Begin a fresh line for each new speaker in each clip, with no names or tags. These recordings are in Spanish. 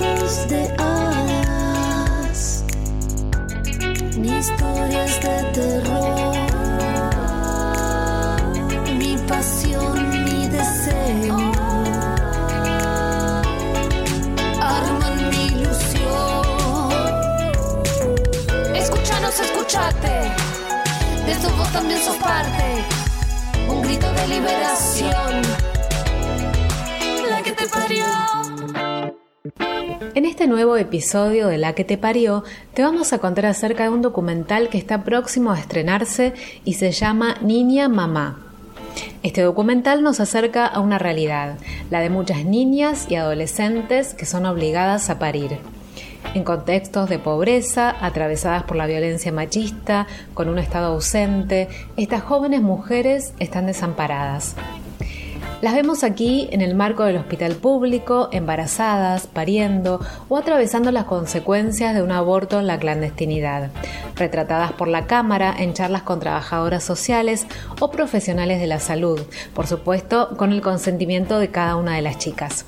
Ni de hadas, ni historias de terror pasión, mi deseo. Arman mi ilusión. Escúchanos, escúchate. De tu voz también sos parte. Un grito de liberación. La que te parió.
En este nuevo episodio de La que te parió, te vamos a contar acerca de un documental que está próximo a estrenarse y se llama Niña Mamá. Este documental nos acerca a una realidad, la de muchas niñas y adolescentes que son obligadas a parir. En contextos de pobreza, atravesadas por la violencia machista, con un estado ausente, estas jóvenes mujeres están desamparadas. Las vemos aquí en el marco del hospital público, embarazadas, pariendo o atravesando las consecuencias de un aborto en la clandestinidad, retratadas por la Cámara en charlas con trabajadoras sociales o profesionales de la salud, por supuesto con el consentimiento de cada una de las chicas.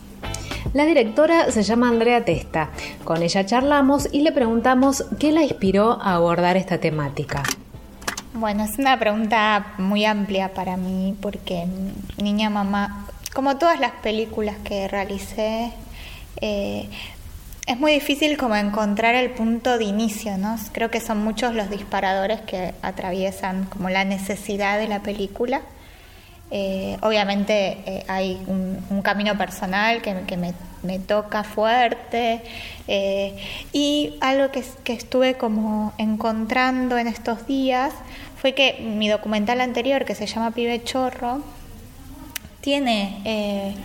La directora se llama Andrea Testa. Con ella charlamos y le preguntamos qué la inspiró a abordar esta temática.
Bueno, es una pregunta muy amplia para mí porque Niña Mamá, como todas las películas que realicé, eh, es muy difícil como encontrar el punto de inicio, ¿no? Creo que son muchos los disparadores que atraviesan como la necesidad de la película. Eh, obviamente eh, hay un, camino personal que, me, toca fuerte y algo que, que, estuve como encontrando en estos días fue que mi documental anterior que se llama Pibe Chorro tiene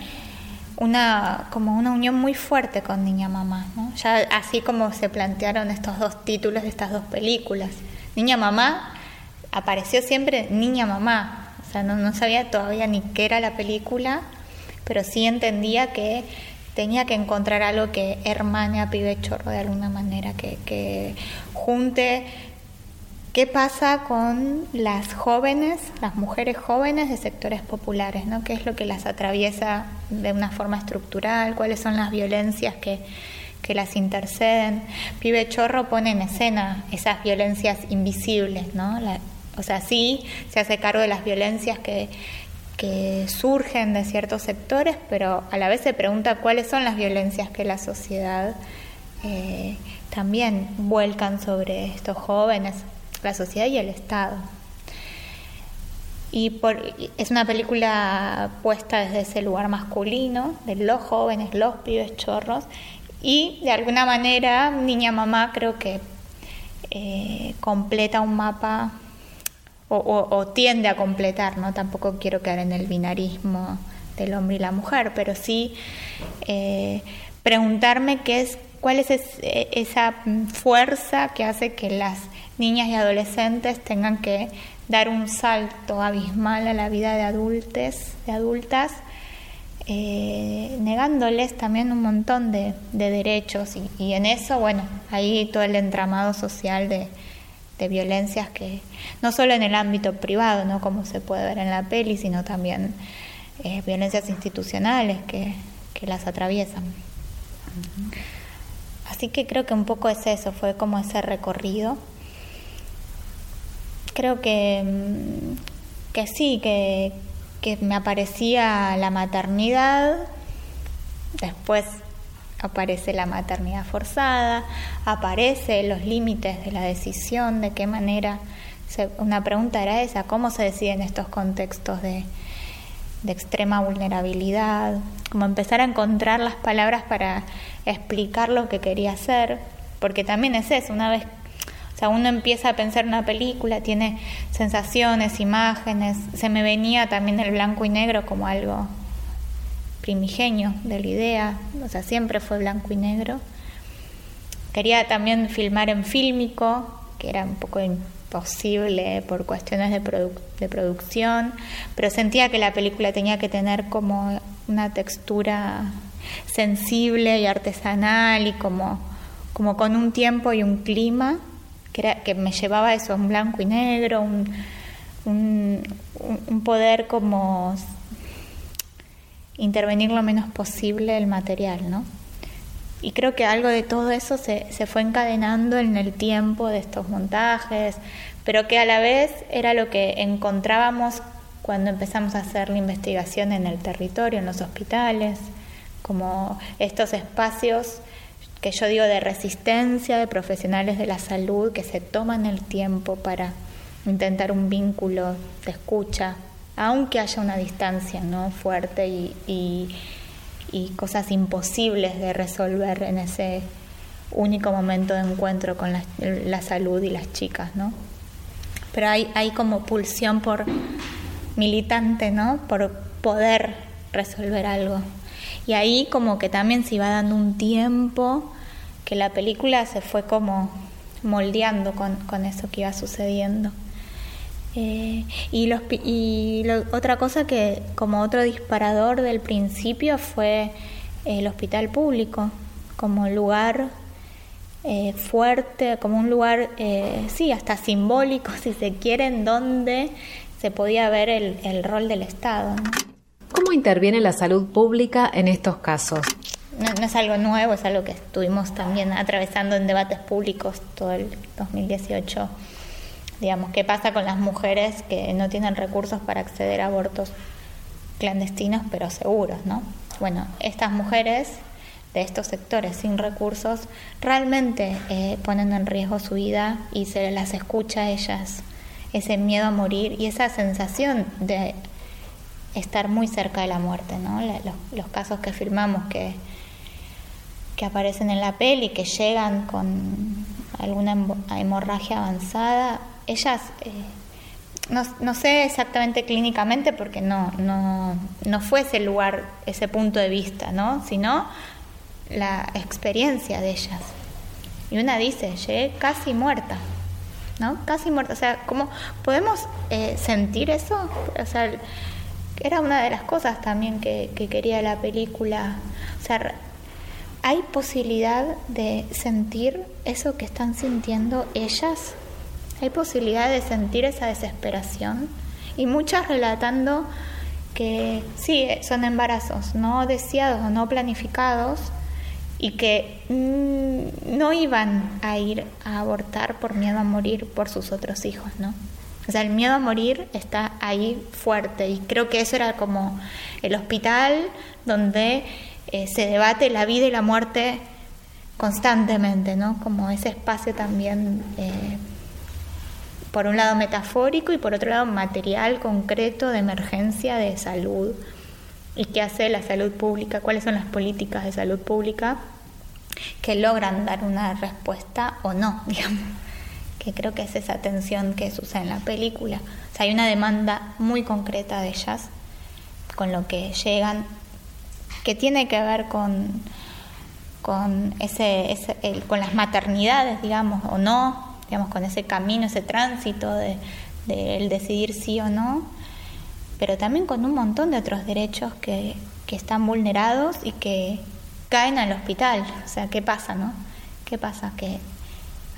una como una unión muy fuerte con Niña Mamá, ¿no? ya así como se plantearon estos dos títulos de estas dos películas. Niña Mamá apareció siempre Niña Mamá, o sea, no, sabía todavía ni qué era la película, pero sí entendía que tenía que encontrar algo que hermane a Pibe Chorro de alguna manera, que, junte qué pasa con las jóvenes, las mujeres jóvenes de sectores populares, ¿no? qué es lo que las atraviesa de una forma estructural, cuáles son las violencias que, que las interceden. Pibe Chorro pone en escena esas violencias invisibles, ¿no? O sea, sí se hace cargo de las violencias que, surgen de ciertos sectores, pero a la vez se pregunta cuáles son las violencias que la sociedad eh, también vuelcan sobre estos jóvenes, la sociedad y el Estado. Y es una película puesta desde ese lugar masculino, de los jóvenes, los pibes chorros, y de alguna manera Niña Mamá creo que eh, completa un mapa o, tiende a completar, ¿no? Tampoco quiero quedar en el binarismo del hombre y la mujer, pero sí eh, preguntarme qué es, cuál es esa fuerza que hace que las niñas y adolescentes tengan que dar un salto abismal a la vida de adultes, de adultas, eh, negándoles también un montón de, derechos y, y, en eso, bueno, ahí todo el entramado social de, de violencias que no solo en el ámbito privado, ¿no? como se puede ver en la peli, sino también eh, violencias institucionales que, las atraviesan. Así que creo que un poco es eso, fue como ese recorrido. Creo que, mm, que sí, que, que me aparecía la maternidad, después aparece la maternidad forzada, aparece los límites de la decisión, de qué manera, una pregunta era esa, ¿cómo se deciden estos contextos de, de extrema vulnerabilidad? Como empezar a encontrar las palabras para explicar lo que quería hacer, porque también es eso, una vez o sea, uno empieza a pensar una película, tiene sensaciones, imágenes. Se me venía también el blanco y negro como algo primigenio de la idea, o sea, siempre fue blanco y negro. Quería también filmar en fílmico, que era un poco imposible por cuestiones de, de producción, pero sentía que la película tenía que tener como una textura sensible y artesanal y como, como con un tiempo y un clima que, me llevaba eso, un blanco y negro, un, un, un poder como intervenir lo menos posible el material, ¿no? Y creo que algo de todo eso se, se fue encadenando en el tiempo de estos montajes, pero que a la vez era lo que encontrábamos cuando empezamos a hacer la investigación en el territorio, en los hospitales, como estos espacios que yo digo de resistencia de profesionales de la salud que se toman el tiempo para intentar un vínculo de escucha, aunque haya una distancia ¿no? fuerte y, cosas imposibles de resolver en ese único momento de encuentro con la, salud y las chicas, ¿no? Pero hay, hay como pulsión por militante, ¿no? Por poder resolver algo. Y ahí como que también se iba dando un tiempo que la película se fue como moldeando con, con eso que iba sucediendo. Eh, y los, y otra cosa que como otro disparador del principio fue el hospital público como lugar eh, fuerte, como un lugar, eh, sí, hasta simbólico, si se quiere, en donde se podía ver el, el rol del Estado.
¿Cómo interviene la salud pública en estos casos?
No, no, es algo nuevo, es algo que estuvimos también atravesando en debates públicos todo el 2018 digamos, qué pasa con las mujeres que no tienen recursos para acceder a abortos clandestinos pero seguros, ¿no? Bueno, estas mujeres de estos sectores sin recursos realmente eh, ponen en riesgo su vida y se las escucha a ellas ese miedo a morir y esa sensación de estar muy cerca de la muerte, ¿no? los, casos que firmamos que, que aparecen en la peli, que llegan con alguna hemorragia avanzada, ellas, eh, no, no, sé exactamente clínicamente porque no, no, no fue ese lugar, ese punto de vista, ¿no? Sino la experiencia de ellas. Y una dice, llegué casi muerta, ¿no? Casi muerta. O sea, ¿cómo podemos eh, sentir eso? O sea, era una de las cosas también que, que quería la película. O sea, hay posibilidad de sentir eso que están sintiendo ellas hay posibilidad de sentir esa desesperación y muchas relatando que sí, son embarazos no deseados o no planificados y que mm, no iban a ir a abortar por miedo a morir por sus otros hijos, ¿no? O sea, el miedo a morir está ahí fuerte y creo que eso era como el hospital donde eh, se debate la vida y la muerte constantemente, ¿no? Como ese espacio también eh, por un lado metafórico y por otro lado material, concreto, de emergencia, de salud. ¿Y qué hace la salud pública? ¿Cuáles son las políticas de salud pública que logran dar una respuesta o no, digamos? Que creo que es esa tensión que sucede en la película. O sea, hay una demanda muy concreta de ellas con lo que llegan, que tiene que ver con, con, ese, ese con las maternidades, digamos, o no, digamos, con ese camino, ese tránsito de, el decidir sí o no, pero también con un montón de otros derechos que, que están vulnerados y que caen al hospital. O sea, ¿qué pasa, no? ¿Qué pasa? Que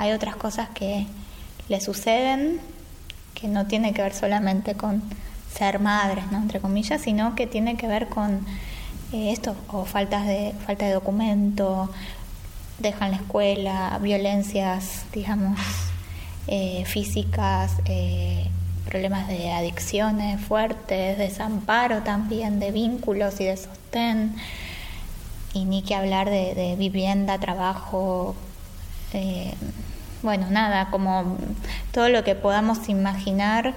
hay otras cosas que le suceden que no tiene que ver solamente con ser madres, ¿no? entre comillas, sino que tiene que ver con eh, esto, o faltas de, falta de documento, dejan la escuela, violencias, digamos, eh, físicas, eh, problemas de adicciones fuertes, desamparo también, de vínculos y de sostén. y ni que hablar de, vivienda, trabajo, bueno, nada, como todo lo que podamos imaginar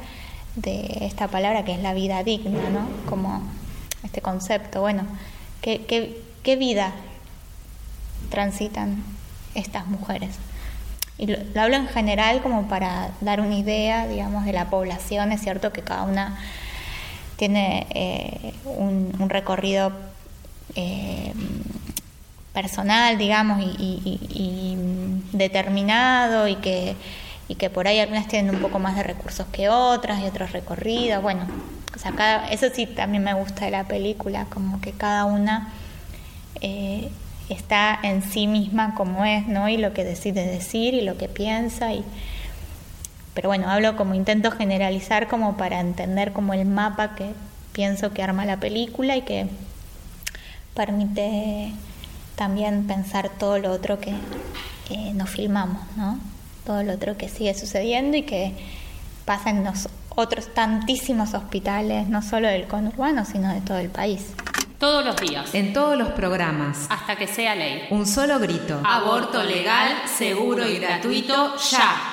de esta palabra que es la vida digna, ¿no? Como este concepto, bueno, ¿qué, qué, vida transitan estas mujeres? Y lo, hablo en general como para dar una idea, digamos, de la población. Es cierto que cada una tiene eh, un, recorrido eh, personal, digamos, y, determinado y que, y que por ahí algunas tienen un poco más de recursos que otras y otros recorridos. Bueno, o sea, cada, eso sí también me gusta de la película, como que cada una eh, está en sí misma como es, ¿no? Y lo que decide decir y lo que piensa y pero bueno, hablo como intento generalizar como para entender como el mapa que pienso que arma la película y que permite también pensar todo lo otro que nos filmamos, ¿no? Todo lo otro que sigue sucediendo y que pasa en los otros tantísimos hospitales, no solo del conurbano, sino de todo el país.
Todos los días.
En todos los programas.
Hasta que sea ley.
Un solo grito.
Aborto legal, seguro y gratuito, ya.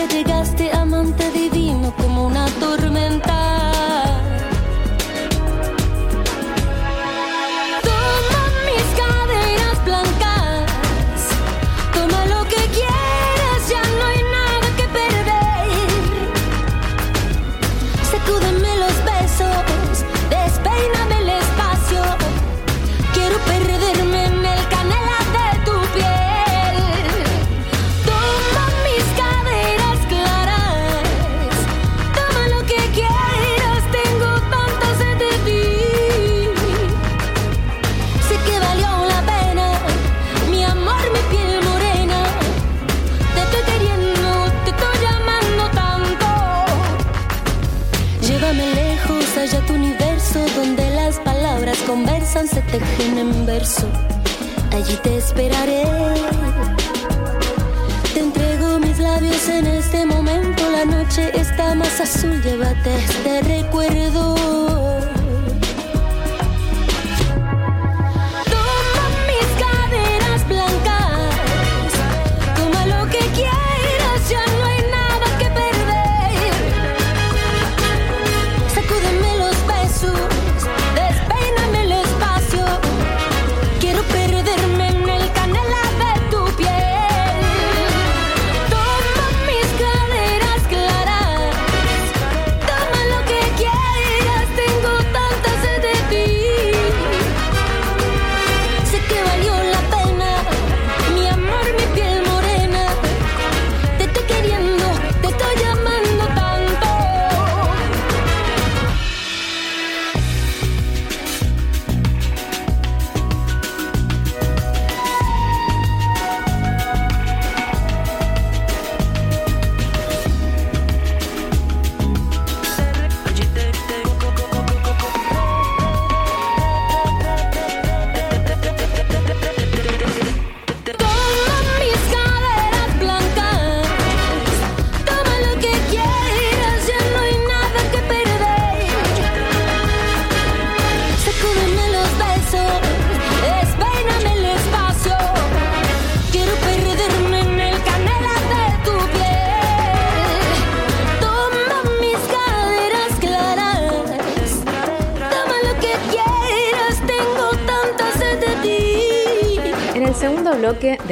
Llegaste amante divino como una tormenta. Tejen en verso. Allí te esperaré. Te entrego mis labios en este momento. La noche está más azul. Llévate este recuerdo.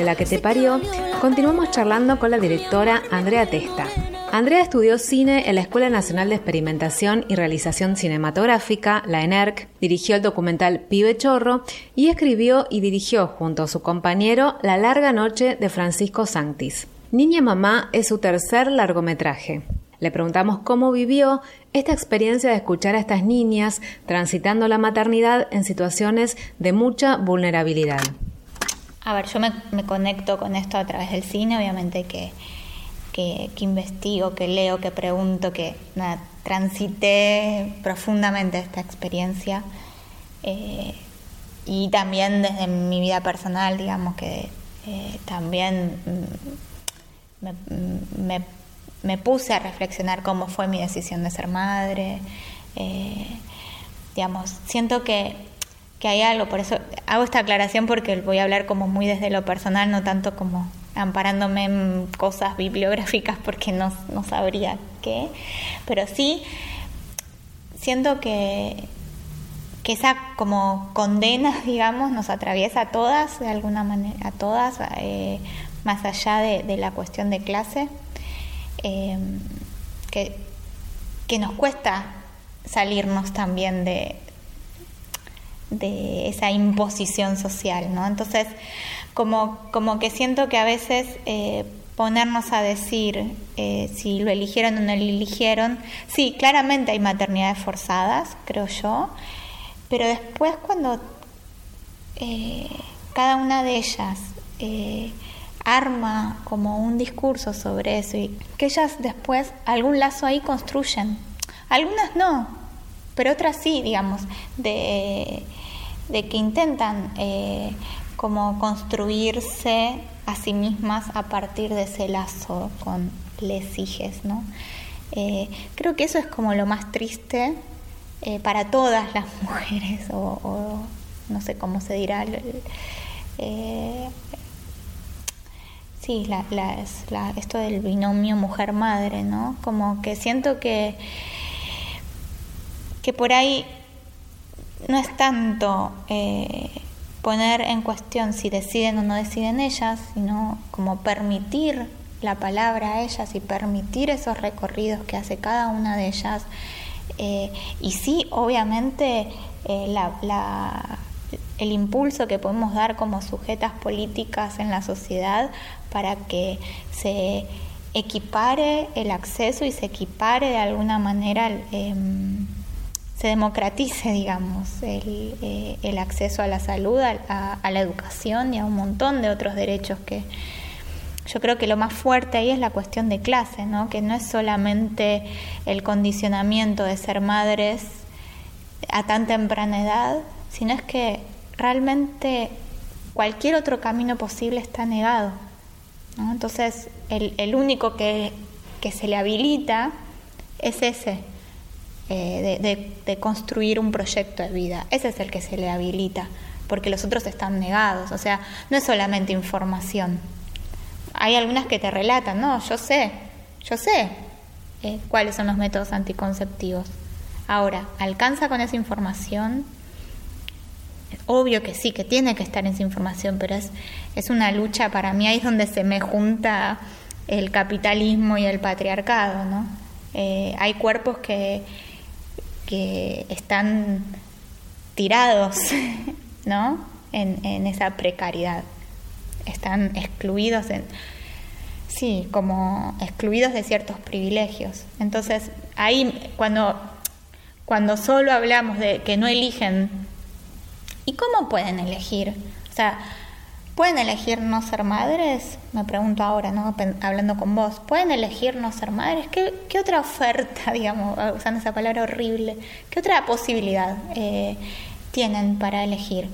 La que
te parió, continuamos charlando con la directora Andrea Testa. Andrea estudió cine en la Escuela Nacional de Experimentación y Realización Cinematográfica, la ENERC, dirigió el documental Pibe Chorro y escribió y dirigió junto a su compañero La larga noche de Francisco Sanctis. Niña Mamá es su tercer largometraje. Le preguntamos cómo vivió esta experiencia de escuchar a estas niñas transitando la maternidad en situaciones de mucha vulnerabilidad.
A ver, yo me, conecto con esto a través del cine, obviamente que, que, investigo, que leo, que pregunto, que transité profundamente esta experiencia. Eh, y también desde mi vida personal, digamos que eh, también me, me, puse a reflexionar cómo fue mi decisión de ser madre. Eh, digamos, siento que que hay algo, por eso hago esta aclaración porque voy a hablar como muy desde lo personal, no tanto como amparándome en cosas bibliográficas porque no, no sabría qué, pero sí siento que, que esa como condena, digamos, nos atraviesa a todas, de alguna manera, a todas, eh, más allá de, la cuestión de clase, eh, que, que nos cuesta salirnos también de, de esa imposición social, ¿no? Entonces, como, como que siento que a veces eh, ponernos a decir eh, si lo eligieron o no lo eligieron, sí, claramente hay maternidades forzadas, creo yo, pero después cuando eh, cada una de ellas arma como un discurso sobre eso y que ellas después algún lazo ahí construyen, algunas no, pero otras sí, digamos, de de que intentan eh, como construirse a sí mismas a partir de ese lazo con les hijes, ¿no? Eh, creo que eso es como lo más triste eh, para todas las mujeres, o, no sé cómo se dirá, sí, esto del binomio mujer-madre, ¿no? Como que siento que, que por ahí no es tanto eh, poner en cuestión si deciden o no deciden ellas, sino como permitir la palabra a ellas y permitir esos recorridos que hace cada una de ellas. Eh, y sí, obviamente, eh, el impulso que podemos dar como sujetas políticas en la sociedad para que se equipare el acceso y se equipare de alguna manera em, se democratice, digamos, el, eh, el, acceso a la salud, a, la educación y a un montón de otros derechos que yo creo que lo más fuerte ahí es la cuestión de clase, ¿no? que no es solamente el condicionamiento de ser madres a tan temprana edad, sino es que realmente cualquier otro camino posible está negado. Entonces, el, el único que, que se le habilita es ese eh, de, construir un proyecto de vida. Ese es el que se le habilita, porque los otros están negados. O sea, no es solamente información. Hay algunas que te relatan, no, yo sé, yo sé eh, cuáles son los métodos anticonceptivos. Ahora, ¿alcanza con esa información? Obvio que sí, que tiene que estar esa información, pero es, es una lucha, para mí ahí es donde se me junta el capitalismo y el patriarcado, ¿no? Eh, hay cuerpos que, que están tirados, ¿no? En, esa precariedad. Están excluidos en, sí, como excluidos de ciertos privilegios. Entonces, ahí cuando, cuando solo hablamos de que no eligen, ¿y cómo pueden elegir? O sea, ¿Pueden elegir no ser madres? Me pregunto ahora, ¿no? hablando con vos. ¿Pueden elegir no ser madres? ¿Qué, otra oferta, digamos, usando esa palabra horrible, qué otra posibilidad eh, tienen para elegir?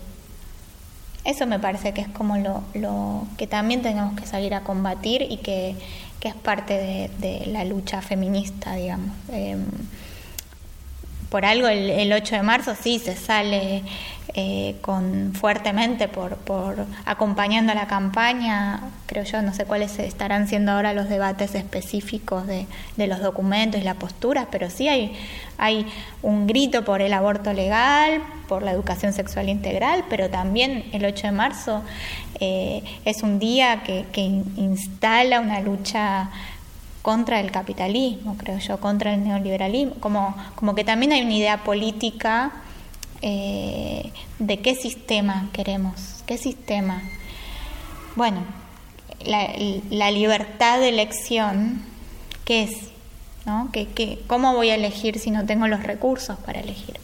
Eso me parece que es como lo, lo que también tenemos que salir a combatir y que, es parte de, la lucha feminista, digamos. Em, por algo el, el 8 de marzo sí se sale eh, con fuertemente por, por acompañando la campaña, creo yo, no sé cuáles estarán siendo ahora los debates específicos de, los documentos y las posturas, pero sí hay, hay un grito por el aborto legal, por la educación sexual integral, pero también el 8 de marzo eh, es un día que instala una lucha contra el capitalismo, creo yo, contra el neoliberalismo, como, como que también hay una idea política eh, de qué sistema queremos, qué sistema. Bueno, la, libertad de elección, ¿qué es? ¿No? ¿Qué, qué, cómo voy a elegir si no tengo los recursos para elegir?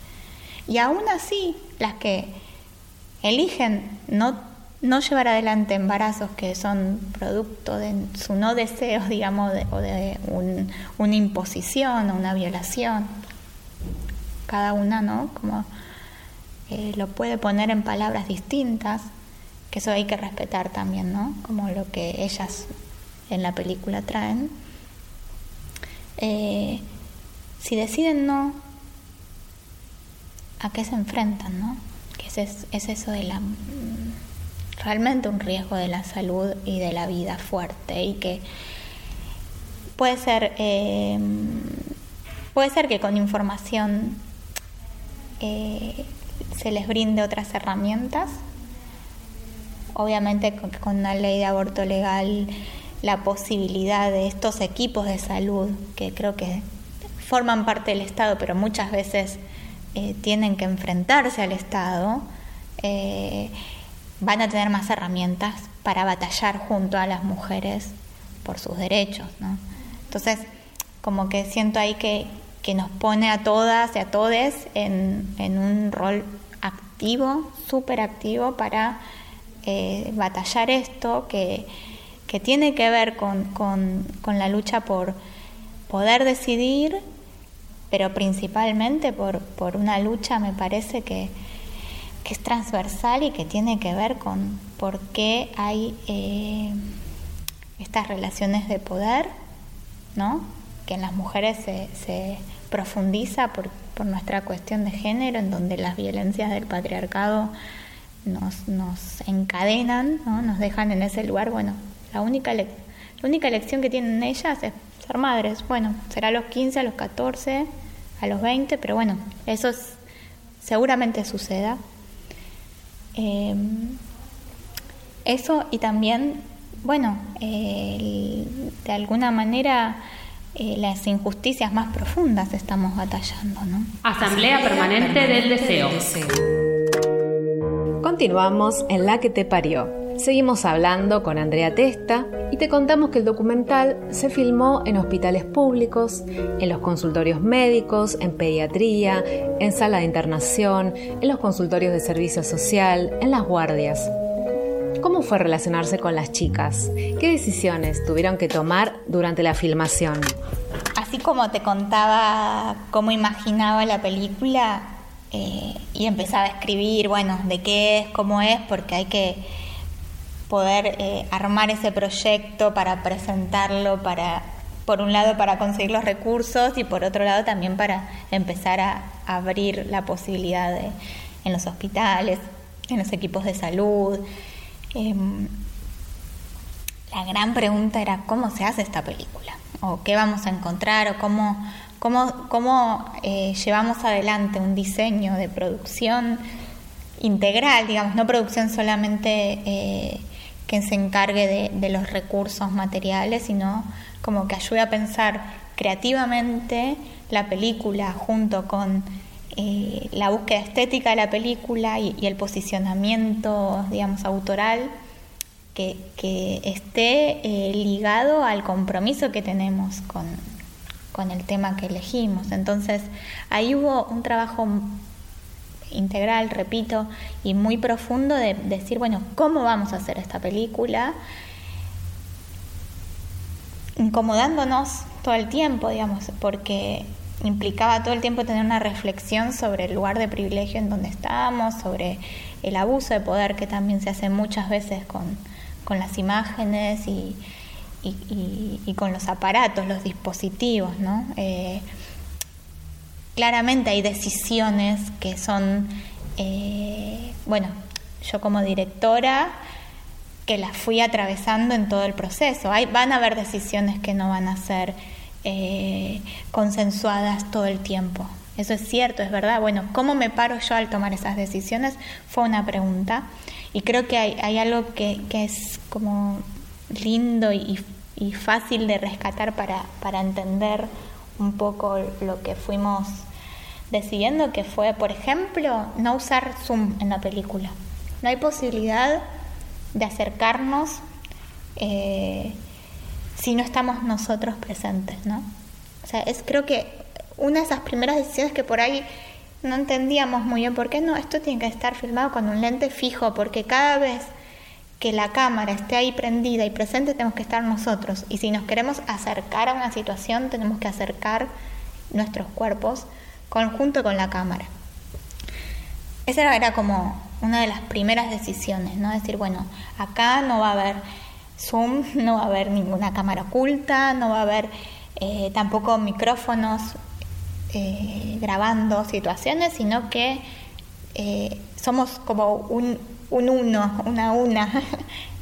Y aún así, las que eligen no no llevar adelante embarazos que son producto de su no deseo, digamos, o de una imposición o una violación. Cada una, ¿no? Como eh, lo puede poner en palabras distintas, que eso hay que respetar también, ¿no? Como lo que ellas en la película traen. Eh, si deciden no, ¿a qué se enfrentan, no? Que es, es eso de la realmente un riesgo de la salud y de la vida fuerte y que puede ser eh, puede ser que con información eh, se les brinde otras herramientas. Obviamente con, una ley de aborto legal la posibilidad de estos equipos de salud que creo que forman parte del Estado pero muchas veces eh, tienen que enfrentarse al Estado van a tener más herramientas para batallar junto a las mujeres por sus derechos. ¿no? Entonces, como que siento ahí que, que nos pone a todas y a todes en, en un rol activo, súper activo para eh, batallar esto que, que, tiene que ver con, con, con la lucha por poder decidir, pero principalmente por, por una lucha, me parece que, que es transversal y que tiene que ver con por qué hay eh, estas relaciones de poder, ¿no? que en las mujeres se, se profundiza por, por, nuestra cuestión de género, en donde las violencias del patriarcado nos, nos encadenan, ¿no? nos dejan en ese lugar. Bueno, la única, la única elección que tienen ellas es ser madres. Bueno, será a los 15, a los 14, a los 20, pero bueno, eso es, seguramente suceda. Eh, eso y también, bueno, eh, de alguna manera eh, las injusticias más profundas estamos batallando, ¿no?
Asamblea Permanente del Deseo.
Continuamos en La que te parió. Seguimos hablando con Andrea Testa y te contamos que el documental se filmó en hospitales públicos, en los consultorios médicos, en pediatría, en sala de internación, en los consultorios de servicio social, en las guardias. ¿Cómo fue relacionarse con las chicas? ¿Qué decisiones tuvieron que tomar durante la filmación?
Así como te contaba cómo imaginaba la película eh, y empezaba a escribir, bueno, de qué es, cómo es, porque hay que poder eh, armar ese proyecto para presentarlo, para, por un lado para conseguir los recursos y por otro lado también para empezar a abrir la posibilidad de, en los hospitales, en los equipos de salud. Em, la gran pregunta era cómo se hace esta película, o qué vamos a encontrar, o cómo, cómo, cómo eh, llevamos adelante un diseño de producción integral, digamos, no producción solamente eh, que se encargue de, los recursos materiales, sino como que ayude a pensar creativamente la película junto con eh, la búsqueda estética de la película y, el posicionamiento, digamos, autoral, que, esté eh, ligado al compromiso que tenemos con, con el tema que elegimos. Entonces, ahí hubo un trabajo integral, repito, y muy profundo de decir, bueno, ¿cómo vamos a hacer esta película? Incomodándonos todo el tiempo, digamos, porque implicaba todo el tiempo tener una reflexión sobre el lugar de privilegio en donde estábamos, sobre el abuso de poder que también se hace muchas veces con, con las imágenes y, y, con los aparatos, los dispositivos, ¿no? Eh, claramente hay decisiones que son, eh, bueno, yo como directora, que las fui atravesando en todo el proceso. Van a haber decisiones que no van a ser eh, consensuadas todo el tiempo. Eso es cierto, es verdad. Bueno, ¿cómo me paro yo al tomar esas decisiones? Fue una pregunta. Y creo que hay, algo que, es como lindo y, fácil de rescatar para entender un poco lo que fuimos decidiendo, que fue, por ejemplo, no usar Zoom en la película. No hay posibilidad de acercarnos eh, si no estamos nosotros presentes, ¿no? O sea, es creo que una de esas primeras decisiones que por ahí no entendíamos muy bien por qué no, esto tiene que estar filmado con un lente fijo, porque cada vez que la cámara esté ahí prendida y presente tenemos que estar nosotros. Y si nos queremos acercar a una situación, tenemos que acercar nuestros cuerpos conjunto con la cámara. Esa era como una de las primeras decisiones, ¿no? Decir, bueno, acá no va a haber Zoom, no va a haber ninguna cámara oculta, no va a haber eh, tampoco micrófonos eh, grabando situaciones, sino que eh, somos como un, uno, una una,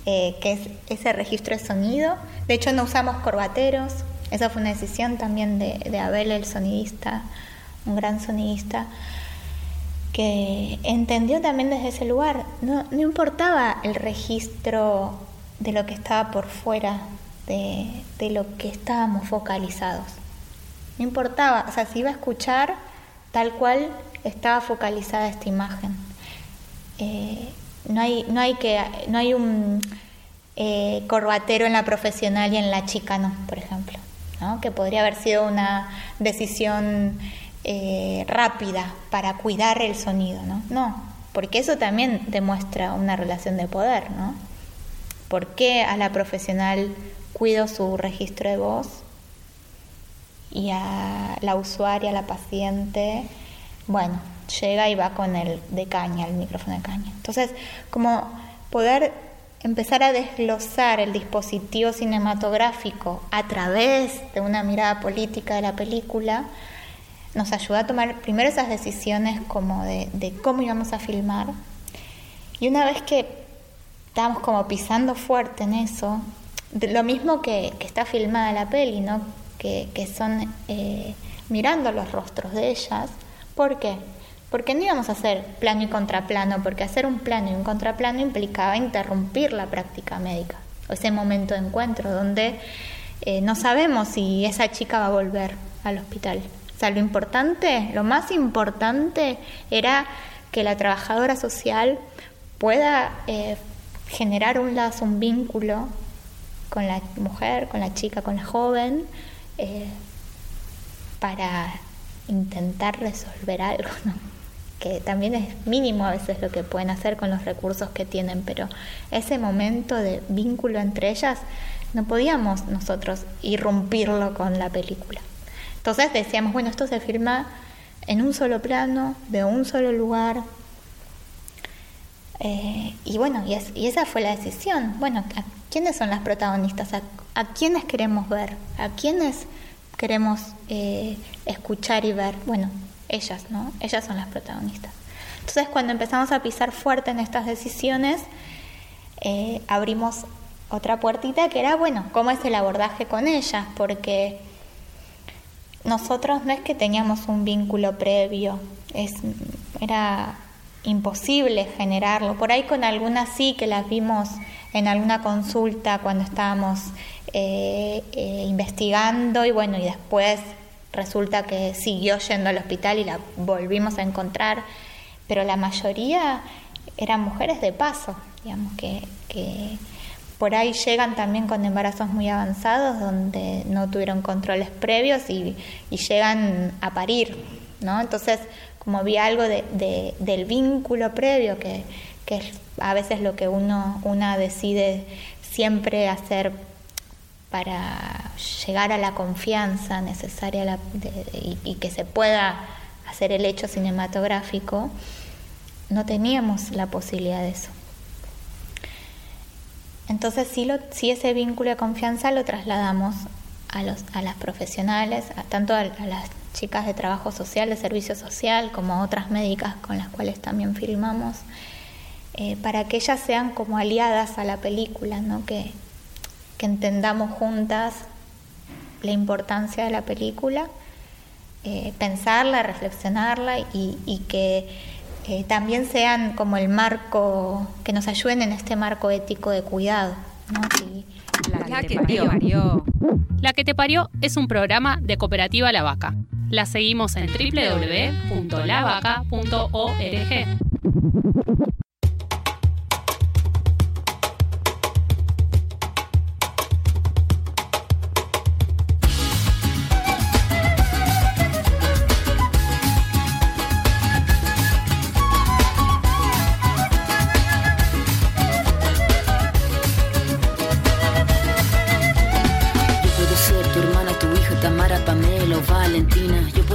que es ese registro de sonido. De hecho, no usamos corbateros, esa fue una decisión también de, de Abel, el sonidista, un gran sonidista que entendió también desde ese lugar, no, no importaba el registro de lo que estaba por fuera de, lo que estábamos focalizados. No importaba, o sea, se iba a escuchar tal cual estaba focalizada esta imagen. Eh, no, hay, no, hay que, no hay un eh, corbatero en la profesional y en la chica, no, por ejemplo, ¿no? que podría haber sido una decisión eh, rápida para cuidar el sonido, ¿no? No, porque eso también demuestra una relación de poder, ¿no? ¿Por qué a la profesional cuido su registro de voz y a la usuaria, a la paciente, bueno, llega y va con el de caña, el micrófono de caña. Entonces, como poder empezar a desglosar el dispositivo cinematográfico a través de una mirada política de la película, nos ayuda a tomar primero esas decisiones como de, cómo íbamos a filmar. Y una vez que estábamos como pisando fuerte en eso. lo mismo que, está filmada la peli, ¿no? Que, son eh, mirando los rostros de ellas. ¿Por qué? Porque no íbamos a hacer plano y contraplano, porque hacer un plano y un contraplano implicaba interrumpir la práctica médica, o ese momento de encuentro donde eh, no sabemos si esa chica va a volver al hospital. O sea, lo importante, lo más importante era que la trabajadora social pueda eh, generar un lazo, un vínculo con la mujer, con la chica, con la joven, eh, para intentar resolver algo, que también es mínimo a veces lo que pueden hacer con los recursos que tienen, pero ese momento de vínculo entre ellas no podíamos nosotros irrumpirlo con la película. Entonces decíamos, bueno, esto se filma en un solo plano, de un solo lugar, eh, y bueno, y, esa fue la decisión. Bueno, quiénes son las protagonistas? ¿A, quiénes queremos ver? ¿A quiénes queremos eh, escuchar y ver? Bueno, ellas, ¿no? Ellas son las protagonistas. Entonces, cuando empezamos a pisar fuerte en estas decisiones, eh, abrimos otra puertita que era, bueno, ¿cómo es el abordaje con ellas? Porque nosotros no es que teníamos un vínculo previo, es, era imposible generarlo. Por ahí con algunas sí que las vimos en alguna consulta cuando estábamos eh, eh, investigando y bueno, y después resulta que siguió yendo al hospital y la volvimos a encontrar, pero la mayoría eran mujeres de paso, digamos que, que por ahí llegan también con embarazos muy avanzados donde no tuvieron controles previos y, llegan a parir, ¿no? Entonces como había algo de, del vínculo previo, que, es a veces lo que uno una decide siempre hacer para llegar a la confianza necesaria y, que se pueda hacer el hecho cinematográfico, no teníamos la posibilidad de eso. Entonces sí, lo, ese vínculo de confianza lo trasladamos a, los, a las profesionales, tanto a, a las chicas de trabajo social, de servicio social, como otras médicas con las cuales también filmamos, eh, para que ellas sean como aliadas a la película, ¿no? que, entendamos juntas la importancia de la película, eh, pensarla, reflexionarla y, que eh, también sean como el marco, que nos ayuden en este marco ético de cuidado. ¿no?
La que te parió.
La que te parió es un programa de Cooperativa La Vaca. La seguimos en www.lavaca.org.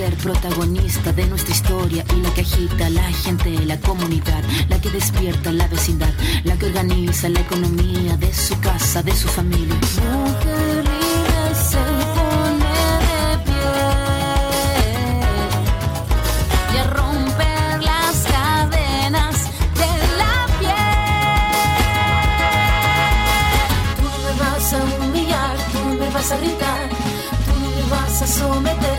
Ser protagonista de nuestra historia y la que agita la gente, la comunidad, la que despierta la vecindad, la que organiza la economía de su casa, de su familia.
Mujer libre se pone de pie y a romper las cadenas de la piel. Tú no me vas a humillar, tú no me vas a gritar, tú no me vas a someter,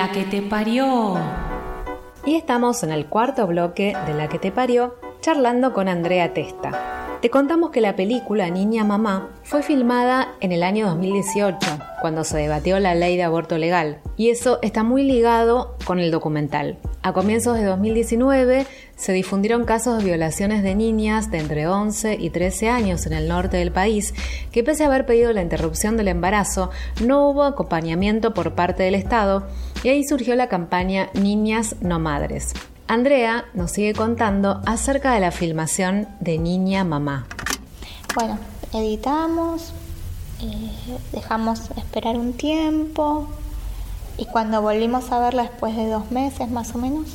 La que te parió.
Y estamos en el cuarto bloque de La que te parió, charlando con Andrea Testa. Te contamos que la película Niña Mamá fue filmada en el año 2018, cuando se debatió la ley de aborto legal, y eso está muy ligado con el documental. A comienzos de 2019 se difundieron casos de violaciones de niñas de entre 11 y 13 años en el norte del país, que pese a haber pedido la interrupción del embarazo, no hubo acompañamiento por parte del Estado, y ahí surgió la campaña Niñas no Madres. Andrea nos sigue contando acerca de la filmación de Niña Mamá.
Bueno, editamos, eh, dejamos esperar un tiempo y cuando volvimos a verla después de dos meses más o menos,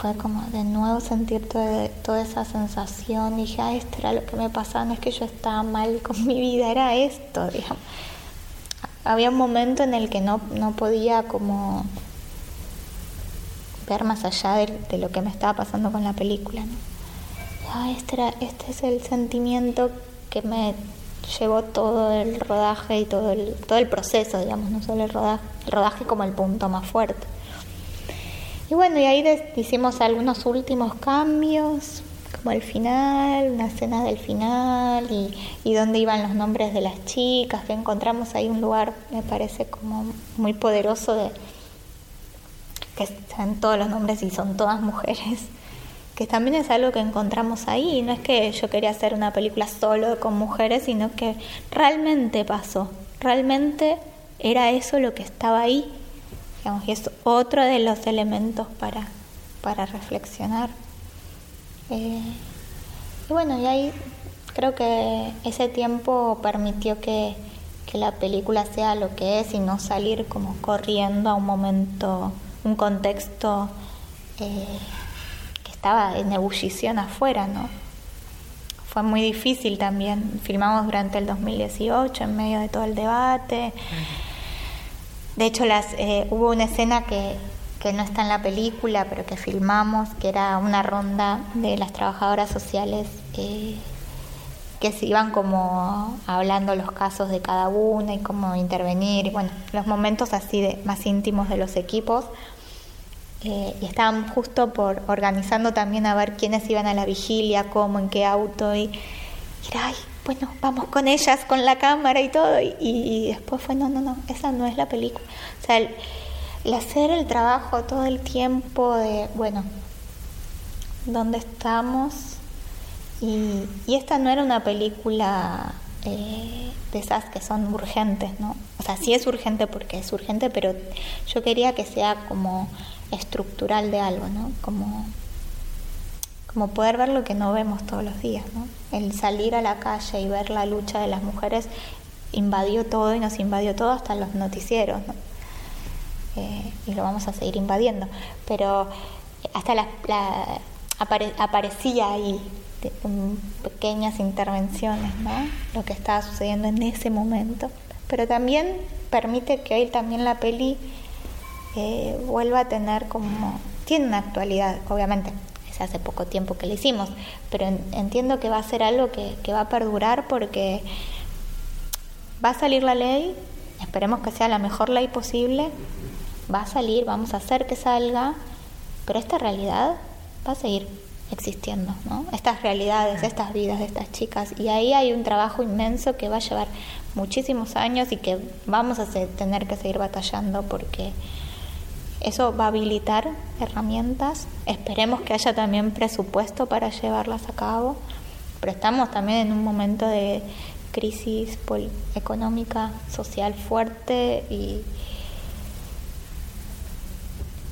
fue como de nuevo sentir toda, esa sensación. Dije, ah, esto era lo que me pasaba, no es que yo estaba mal con mi vida, era esto, digamos. Había un momento en el que no, no podía como ver más allá de, lo que me estaba pasando con la película. ¿no? Ah, este, era, este es el sentimiento que me llevó todo el rodaje y todo el, todo el proceso, digamos, no solo el rodaje, el rodaje como el punto más fuerte. Y bueno, y ahí hicimos algunos últimos cambios, como el final, una escena del final y, y dónde iban los nombres de las chicas, que encontramos ahí un lugar, me parece como muy poderoso de que están todos los nombres y son todas mujeres, que también es algo que encontramos ahí, no es que yo quería hacer una película solo con mujeres, sino que realmente pasó, realmente era eso lo que estaba ahí y es otro de los elementos para, para reflexionar. Eh, y bueno, y ahí creo que ese tiempo permitió que, la película sea lo que es y no salir como corriendo a un momento, un contexto eh, que estaba en ebullición afuera, ¿no? Fue muy difícil también. Filmamos durante el 2018 en medio de todo el debate. De hecho, las, eh, hubo una escena que, que no está en la película, pero que filmamos, que era una ronda de las trabajadoras sociales eh, que se iban como hablando los casos de cada una y cómo intervenir, bueno, los momentos así de más íntimos de los equipos. Eh, y estaban justo por organizando también a ver quiénes iban a la vigilia, cómo, en qué auto, y, era, ay, bueno, vamos con ellas, con la cámara y todo, y, después fue, no, no, no, esa no es la película. O sea, el hacer el trabajo todo el tiempo de, bueno, ¿dónde estamos? Y, esta no era una película eh, de esas que son urgentes, ¿no? O sea, sí es urgente porque es urgente, pero yo quería que sea como estructural de algo, ¿no? Como, como poder ver lo que no vemos todos los días, ¿no? El salir a la calle y ver la lucha de las mujeres invadió todo y nos invadió todo hasta los noticieros, ¿no? Eh, y lo vamos a seguir invadiendo. Pero hasta la, aparecía ahí pequeñas intervenciones, ¿no? Lo que estaba sucediendo en ese momento. Pero también permite que hoy también la peli eh, vuelva a tener como... Tiene una actualidad, obviamente, es hace poco tiempo que la hicimos, pero entiendo que va a ser algo que, que va a perdurar porque va a salir la ley, esperemos que sea la mejor ley posible, va a salir, vamos a hacer que salga, pero esta realidad va a seguir existiendo, ¿no? Estas realidades, estas vidas de estas chicas. Y ahí hay un trabajo inmenso que va a llevar muchísimos años y que vamos a tener que seguir batallando porque eso va a habilitar herramientas. Esperemos que haya también presupuesto para llevarlas a cabo. Pero estamos también en un momento de crisis económica, social fuerte y,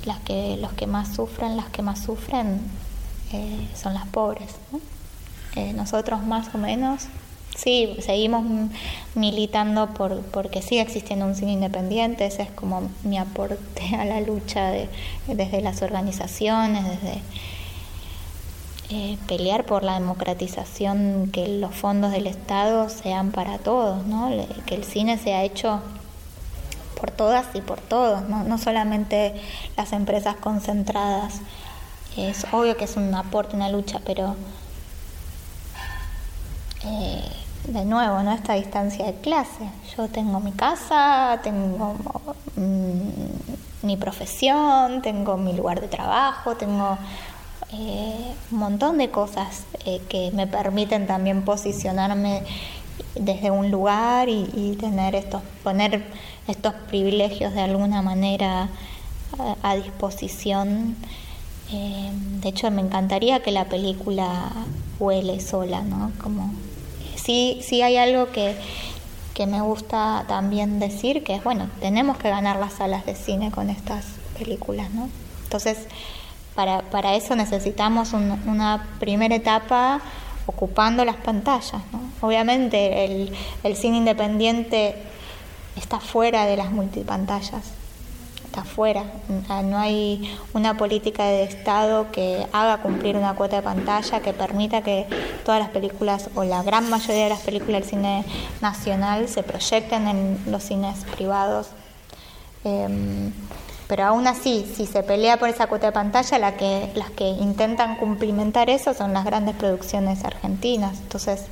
las que, los que más sufren, las que más sufren eh, son las pobres. Eh, nosotros más o menos, sí, seguimos militando por porque sigue existiendo un cine independiente, ese es como mi aporte a la lucha de, desde las organizaciones, desde eh, pelear por la democratización, que los fondos del Estado sean para todos, ¿no? que el cine sea hecho por todas y por todos, no, solamente las empresas concentradas. Es obvio que es un aporte, una lucha, pero eh, de nuevo, ¿no? Esta distancia de clase. Yo tengo mi casa, tengo mm, mi profesión, tengo mi lugar de trabajo, tengo eh, un montón de cosas eh, que me permiten también posicionarme desde un lugar y, y tener estos, poner estos privilegios de alguna manera a, disposición. Eh, de hecho, me encantaría que la película huele sola, ¿no? Como sí, sí hay algo que, que me gusta también decir, que es, bueno, tenemos que ganar las salas de cine con estas películas, ¿no? Entonces, para, para eso necesitamos una primera etapa ocupando las pantallas, ¿no? Obviamente el, el cine independiente está fuera de las multipantallas, está fuera. No hay una política de Estado que haga cumplir una cuota de pantalla que permita que todas las películas o la gran mayoría de las películas del cine nacional se proyecten en los cines privados. Em, pero aún así, si se pelea por esa cuota de pantalla, la que, las que intentan cumplimentar eso son las grandes producciones argentinas. Entonces,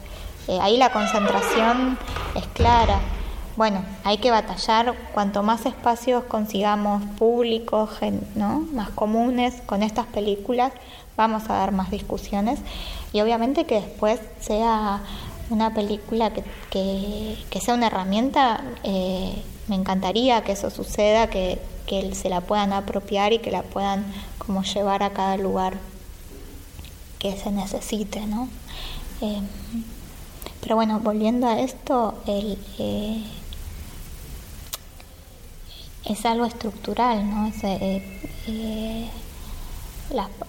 eh, ahí la concentración es clara bueno, hay que batallar cuanto más espacios consigamos públicos, ¿no? más comunes con estas películas, vamos a dar más discusiones y obviamente que después sea una película que, sea una herramienta, eh, me encantaría que eso suceda, que, se la puedan apropiar y que la puedan como llevar a cada lugar que se necesite, ¿no? Eh, pero bueno, volviendo a esto, el, eh, es algo estructural, ¿no? Eh, eh,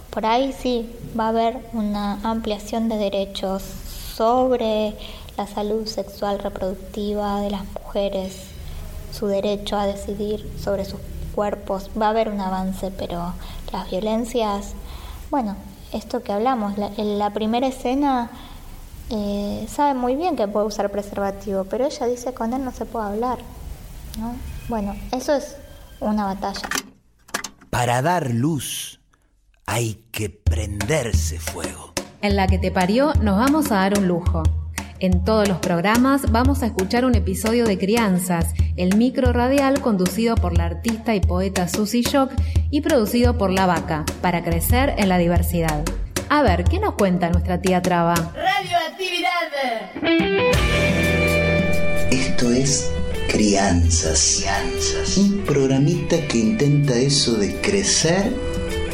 por ahí sí va a haber una ampliación de derechos sobre la salud sexual reproductiva de las mujeres, su derecho a decidir sobre sus cuerpos, va a haber un avance, pero las violencias, bueno, esto que hablamos, la, en la primera escena eh, sabe muy bien que puede usar preservativo, pero ella dice con él no se puede hablar. ¿no? Bueno, eso es una batalla.
Para dar luz hay que prenderse fuego.
En la que te parió nos vamos a dar un lujo. En todos los programas vamos a escuchar un episodio de Crianzas, el micro radial conducido por la artista y poeta Susie Shock y producido por La Vaca, para crecer en la diversidad. A ver, ¿qué nos cuenta nuestra tía Traba?
Radioactividad. Esto es Crianzas. Crianzas. Un programita que intenta eso de crecer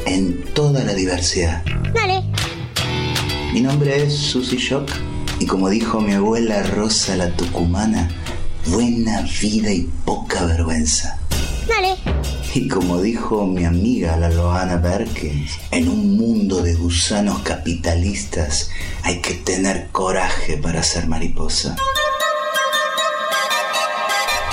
en toda la diversidad.
Dale.
Mi nombre es Susie Shock y como dijo mi abuela Rosa la Tucumana, buena vida y poca vergüenza.
Dale.
Y como dijo mi amiga la Loana Perkins, en un mundo de gusanos capitalistas hay que tener coraje para ser mariposa.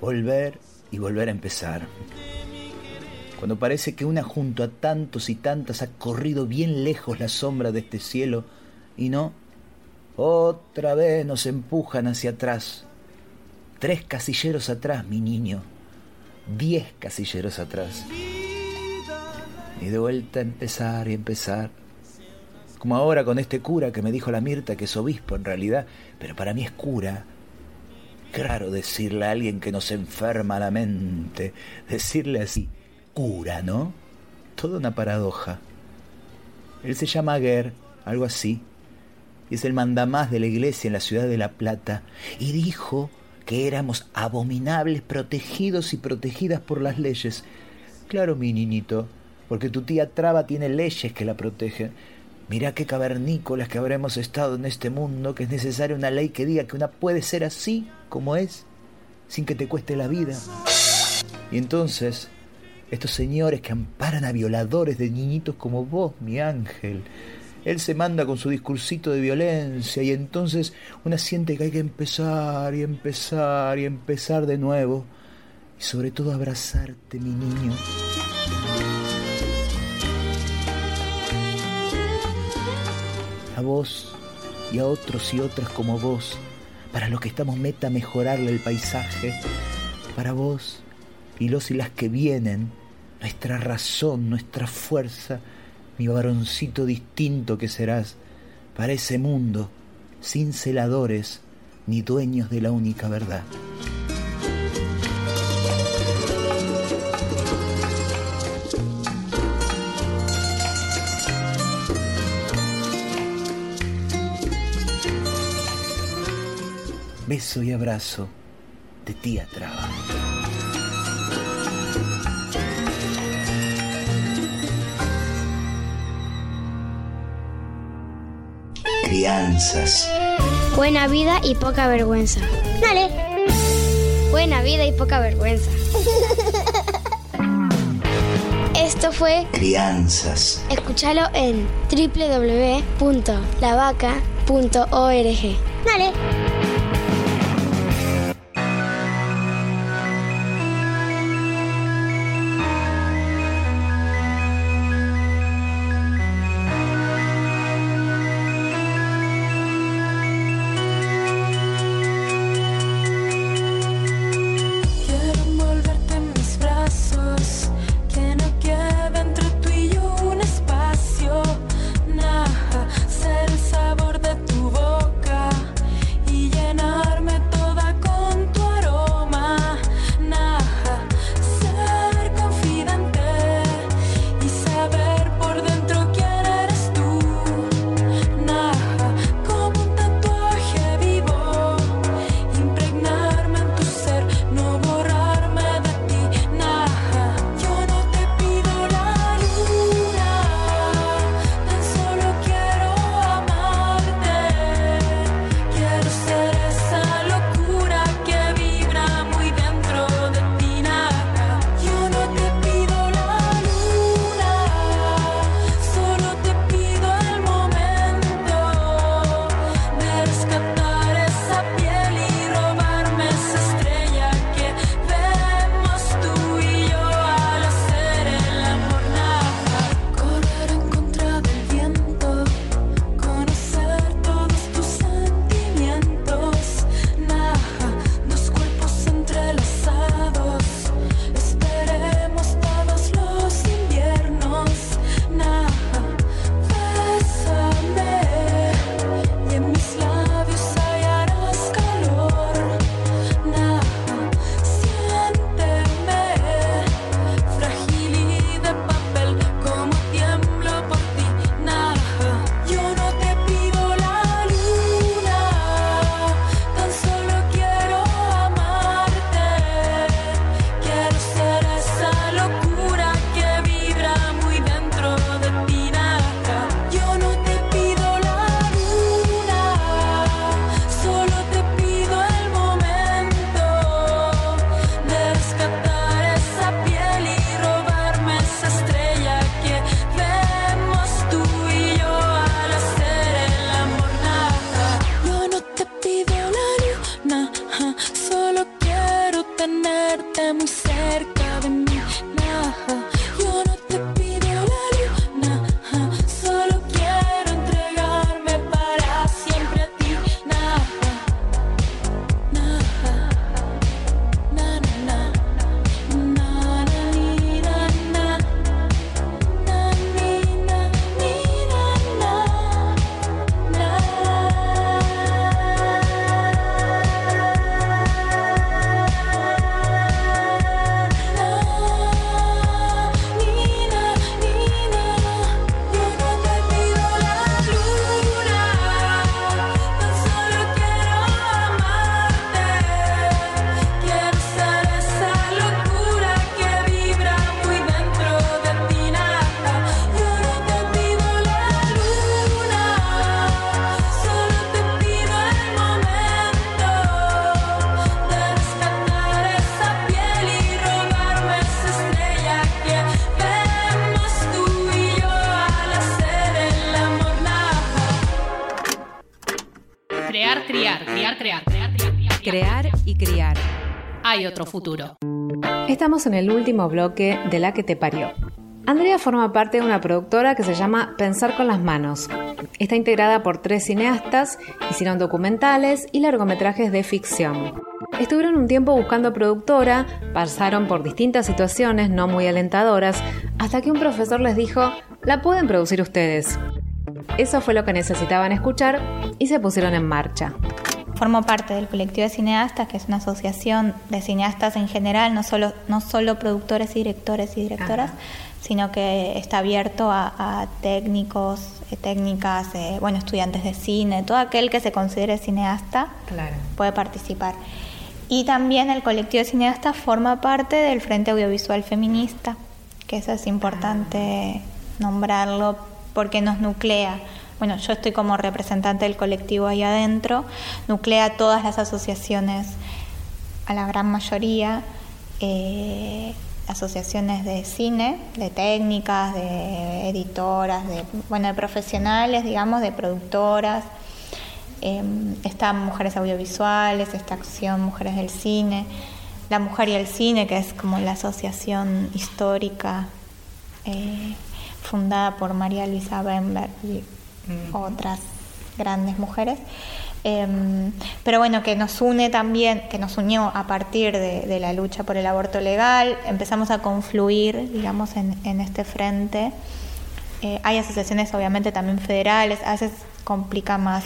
Volver y volver a empezar. Cuando parece que una junto a tantos y tantas ha corrido bien lejos la sombra de este cielo y no, otra vez nos empujan hacia atrás. Tres casilleros atrás, mi niño. Diez casilleros atrás. Y de vuelta a empezar y empezar. Como ahora con este cura que me dijo la Mirta que es obispo en realidad, pero para mí es cura. Raro decirle a alguien que nos enferma la mente, decirle así, cura, ¿no? Toda una paradoja. Él se llama Aguer, algo así, y es el mandamás de la iglesia en la ciudad de La Plata, y dijo que éramos abominables, protegidos y protegidas por las leyes. Claro, mi niñito, porque tu tía Traba tiene leyes que la protegen. Mirá qué cavernícolas que habremos estado en este mundo, que es necesaria una ley que diga que una puede ser así como es, sin que te cueste la vida. Y entonces, estos señores que amparan a violadores de niñitos como vos, mi ángel, él se manda con su discursito de violencia y entonces una siente que hay que empezar y empezar y empezar de nuevo. Y sobre todo abrazarte, mi niño. a vos y a otros y otras como vos, para los que estamos meta mejorarle el paisaje, para vos y los y las que vienen, nuestra razón, nuestra fuerza, mi varoncito distinto que serás, para ese mundo, sin celadores ni dueños de la única verdad. Beso y abrazo de tía Traba.
Crianzas.
Buena vida y poca vergüenza. Dale. Buena vida y poca vergüenza. Esto fue
Crianzas.
Escúchalo en www.lavaca.org. Dale.
Futuro.
Estamos en el último bloque de La que te parió. Andrea forma parte de una productora que se llama Pensar con las Manos. Está integrada por tres cineastas, hicieron documentales y largometrajes de ficción. Estuvieron un tiempo buscando productora, pasaron por distintas situaciones no muy alentadoras, hasta que un profesor les dijo, la pueden producir ustedes. Eso fue lo que necesitaban escuchar y se pusieron en marcha.
Formo parte del colectivo de cineastas, que es una asociación de cineastas en general, no solo, no solo productores y directores y directoras, sino que está abierto a, a técnicos, eh, técnicas, eh, bueno, estudiantes de cine, todo aquel que se considere cineasta puede participar. Y también el colectivo de cineastas forma parte del Frente Audiovisual Feminista, que eso es importante nombrarlo porque nos nuclea. Bueno, yo estoy como representante del colectivo ahí adentro, nuclea todas las asociaciones, a la gran mayoría, eh, asociaciones de cine, de técnicas, de editoras, de, bueno, de profesionales, digamos, de productoras. Eh, están Mujeres Audiovisuales, esta acción Mujeres del Cine, La Mujer y el Cine, que es como la asociación histórica eh, fundada por María Luisa Bemberg otras grandes mujeres. Eh, pero bueno, que nos une también, que nos unió a partir de, de, la lucha por el aborto legal, empezamos a confluir, digamos, en, en este frente. Eh, hay asociaciones obviamente también federales, a veces complica más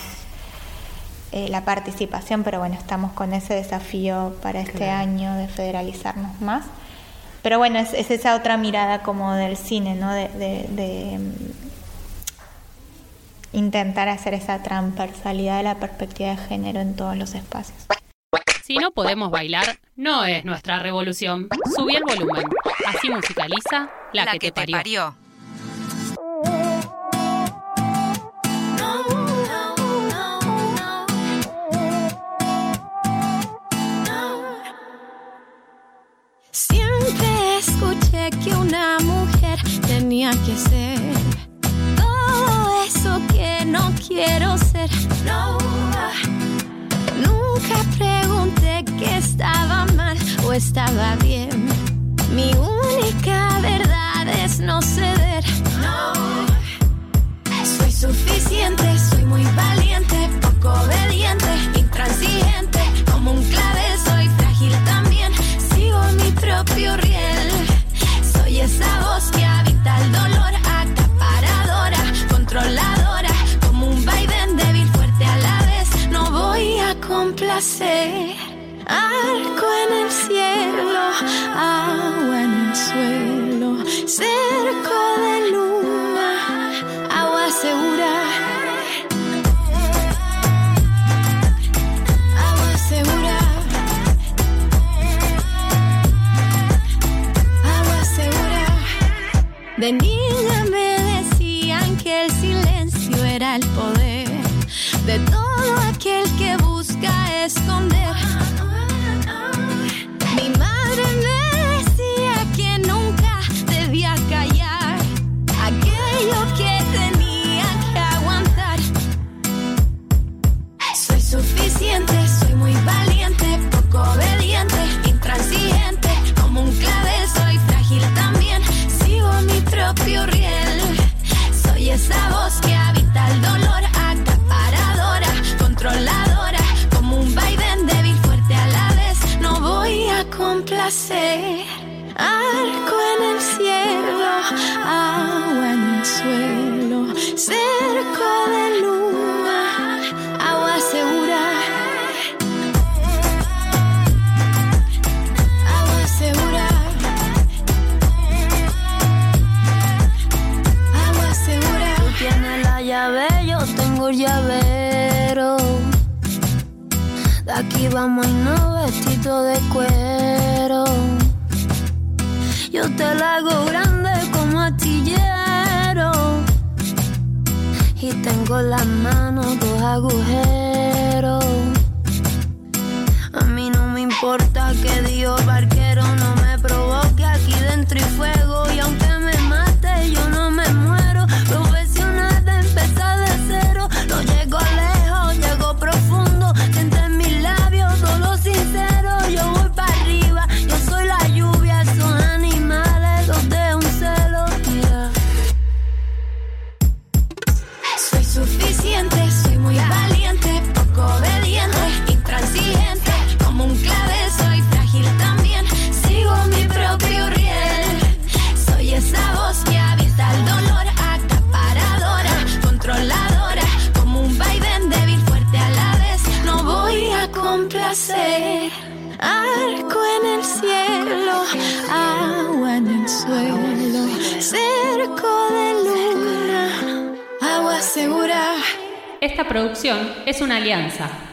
eh, la participación, pero bueno, estamos con ese desafío para este
Claro.
año de federalizarnos más. Pero bueno, es, es esa otra mirada como del cine, ¿no? De, de- de, intentar hacer esa transversalidad de la perspectiva de género en todos los espacios.
Si no podemos bailar, no es nuestra revolución. Subí el volumen. Así musicaliza la, que, te parió.
Siempre escuché que una mujer tenía que ser Nunca pregunté que estaba mal o estaba bien. Mi única verdad es no ceder. No, soy suficiente, soy muy valiente, poco obediente, intransigente, como un clavel, soy frágil también, sigo mi propio riel. Soy esa voz que habita el dolor, acaparadora, controladora, Arco en el cielo, agua en el suelo, cerco de luna, agua segura. Agua segura. Agua segura. De niña me decían que el silencio era el poder de todo aquel que busca. Complacer. Arco en el cielo,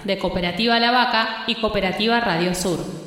de Cooperativa La Vaca y Cooperativa Radio Sur.